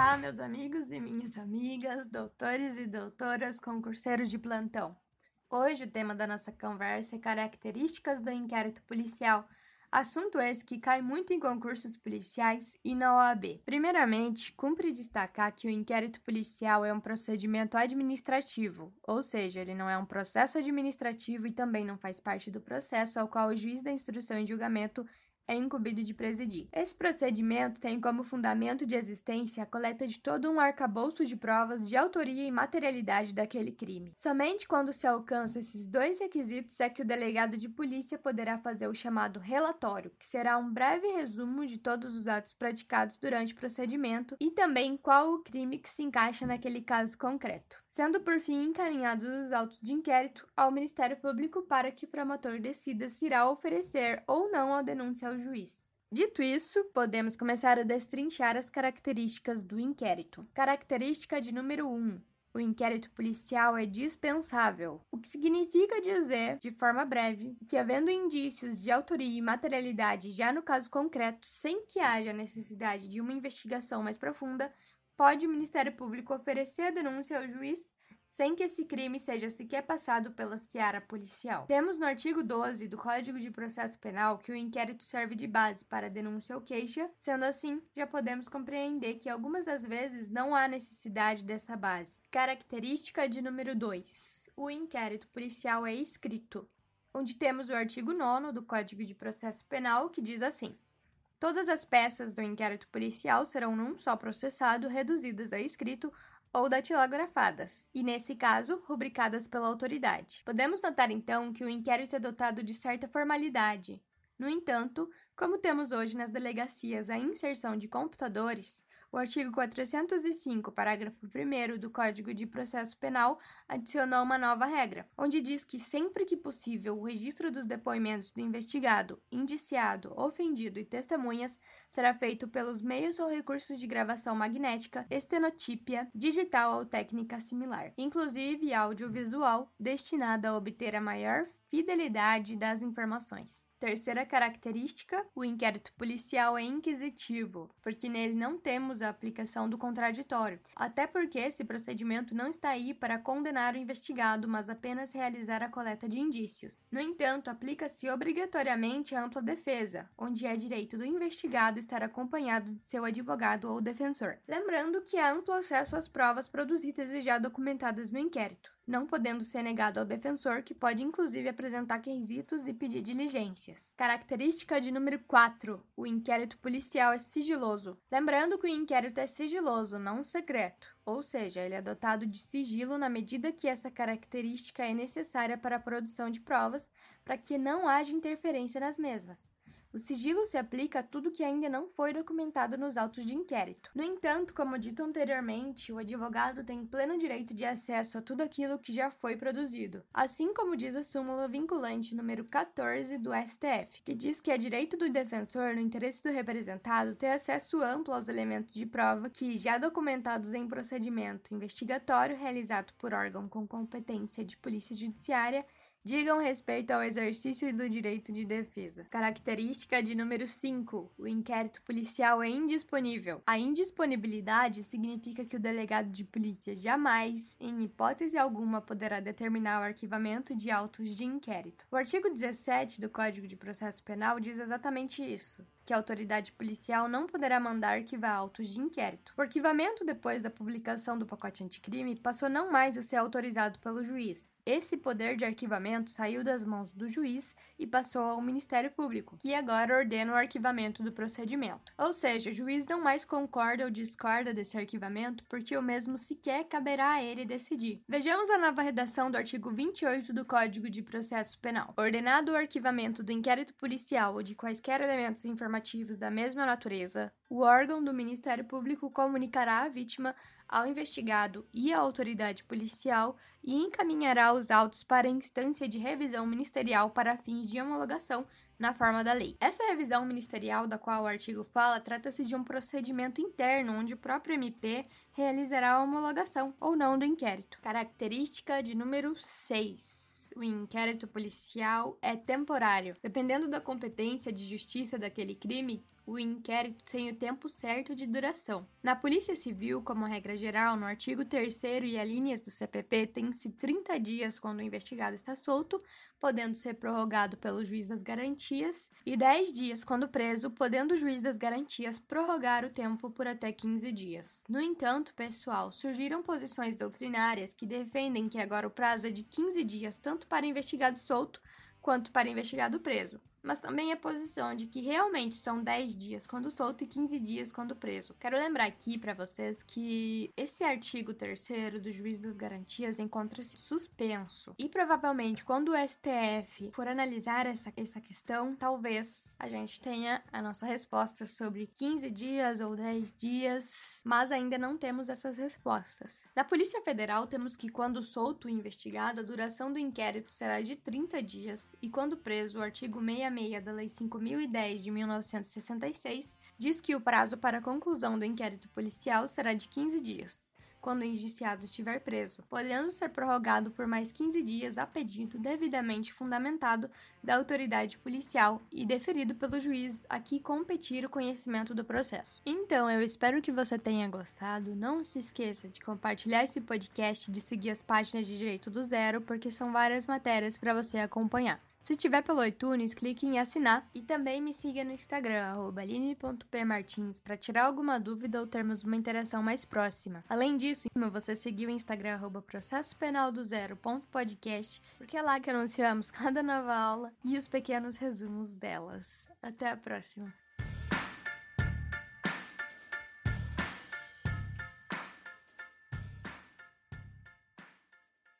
Olá, meus amigos e minhas amigas, doutores e doutoras, concurseiros de plantão. Hoje o tema da nossa conversa é características do inquérito policial, assunto esse que cai muito em concursos policiais e na OAB. Primeiramente, cumpre destacar que o inquérito policial é um procedimento administrativo, ou seja, ele não é um processo administrativo e também não faz parte do processo ao qual o juiz da instrução e julgamento é incumbido de presidir. Esse procedimento tem como fundamento de existência a coleta de todo um arcabouço de provas de autoria e materialidade daquele crime. Somente quando se alcança esses dois requisitos é que o delegado de polícia poderá fazer o chamado relatório, que será um breve resumo de todos os atos praticados durante o procedimento e também qual o crime que se encaixa naquele caso concreto sendo por fim encaminhados os autos de inquérito ao Ministério Público para que o promotor decida se irá oferecer ou não a denúncia ao juiz. Dito isso, podemos começar a destrinchar as características do inquérito. Característica de número 1. O inquérito policial é dispensável, o que significa dizer, de forma breve, que havendo indícios de autoria e materialidade já no caso concreto, sem que haja necessidade de uma investigação mais profunda, pode o Ministério Público oferecer a denúncia ao juiz sem que esse crime seja sequer passado pela seara policial. Temos no artigo 12 do Código de Processo Penal que o inquérito serve de base para denúncia ou queixa, sendo assim, já podemos compreender que algumas das vezes não há necessidade dessa base. Característica de número 2: o inquérito policial é escrito, onde temos o artigo 9 do Código de Processo Penal que diz assim: Todas as peças do inquérito policial serão num só processado reduzidas a escrito ou datilografadas, e nesse caso, rubricadas pela autoridade. Podemos notar então que o inquérito é dotado de certa formalidade. No entanto, como temos hoje nas delegacias a inserção de computadores, o artigo 405, parágrafo 1 do Código de Processo Penal adicionou uma nova regra, onde diz que sempre que possível o registro dos depoimentos do investigado, indiciado, ofendido e testemunhas será feito pelos meios ou recursos de gravação magnética, estenotípia, digital ou técnica similar, inclusive audiovisual, destinada a obter a maior fidelidade das informações. Terceira característica: o inquérito policial é inquisitivo, porque nele não temos a aplicação do contraditório, até porque esse procedimento não está aí para condenar o investigado, mas apenas realizar a coleta de indícios. No entanto, aplica-se obrigatoriamente a ampla defesa, onde é direito do investigado estar acompanhado de seu advogado ou defensor. Lembrando que há amplo acesso às provas produzidas e já documentadas no inquérito não podendo ser negado ao defensor, que pode inclusive apresentar requisitos e pedir diligências. Característica de número 4: o inquérito policial é sigiloso. Lembrando que o inquérito é sigiloso, não secreto, ou seja, ele é dotado de sigilo na medida que essa característica é necessária para a produção de provas, para que não haja interferência nas mesmas. O sigilo se aplica a tudo que ainda não foi documentado nos autos de inquérito. No entanto, como dito anteriormente, o advogado tem pleno direito de acesso a tudo aquilo que já foi produzido, assim como diz a súmula vinculante número 14 do STF, que diz que é direito do defensor, no interesse do representado, ter acesso amplo aos elementos de prova que, já documentados em procedimento investigatório realizado por órgão com competência de polícia judiciária, digam respeito ao exercício do direito de defesa. Característica de número 5: o inquérito policial é indisponível. A indisponibilidade significa que o delegado de polícia jamais, em hipótese alguma, poderá determinar o arquivamento de autos de inquérito. O artigo 17 do Código de Processo Penal diz exatamente isso que a autoridade policial não poderá mandar arquivar autos de inquérito. O arquivamento depois da publicação do pacote anticrime passou não mais a ser autorizado pelo juiz. Esse poder de arquivamento saiu das mãos do juiz e passou ao Ministério Público, que agora ordena o arquivamento do procedimento. Ou seja, o juiz não mais concorda ou discorda desse arquivamento porque o mesmo sequer caberá a ele decidir. Vejamos a nova redação do artigo 28 do Código de Processo Penal. Ordenado o arquivamento do inquérito policial ou de quaisquer elementos informativos informativos da mesma natureza, o órgão do Ministério Público comunicará à vítima, ao investigado e à autoridade policial e encaminhará os autos para a instância de revisão ministerial para fins de homologação na forma da lei. Essa revisão ministerial da qual o artigo fala trata-se de um procedimento interno onde o próprio MP realizará a homologação ou não do inquérito. Característica de número 6 o inquérito policial é temporário. Dependendo da competência de justiça daquele crime, o inquérito tem o tempo certo de duração. Na Polícia Civil, como regra geral, no artigo 3 e alíneas do CPP, tem-se 30 dias quando o investigado está solto, podendo ser prorrogado pelo juiz das garantias, e 10 dias quando preso, podendo o juiz das garantias prorrogar o tempo por até 15 dias. No entanto, pessoal, surgiram posições doutrinárias que defendem que agora o prazo é de 15 dias tanto para investigado solto quanto para investigado preso mas também a posição de que realmente são 10 dias quando solto e 15 dias quando preso. Quero lembrar aqui para vocês que esse artigo 3 do Juiz das Garantias encontra-se suspenso e provavelmente quando o STF for analisar essa, essa questão, talvez a gente tenha a nossa resposta sobre 15 dias ou 10 dias, mas ainda não temos essas respostas. Na Polícia Federal, temos que quando solto o investigado, a duração do inquérito será de 30 dias e quando preso, o artigo 66 66 da Lei 5010 de 1966 diz que o prazo para a conclusão do inquérito policial será de 15 dias, quando o indiciado estiver preso, podendo ser prorrogado por mais 15 dias a pedido devidamente fundamentado da autoridade policial e deferido pelo juiz a que competir o conhecimento do processo. Então, eu espero que você tenha gostado. Não se esqueça de compartilhar esse podcast e de seguir as páginas de Direito do Zero, porque são várias matérias para você acompanhar. Se tiver pelo iTunes, clique em assinar e também me siga no Instagram, aline.pmartins, para tirar alguma dúvida ou termos uma interação mais próxima. Além disso, você seguir o Instagram, arroba porque é lá que anunciamos cada nova aula e os pequenos resumos delas. Até a próxima!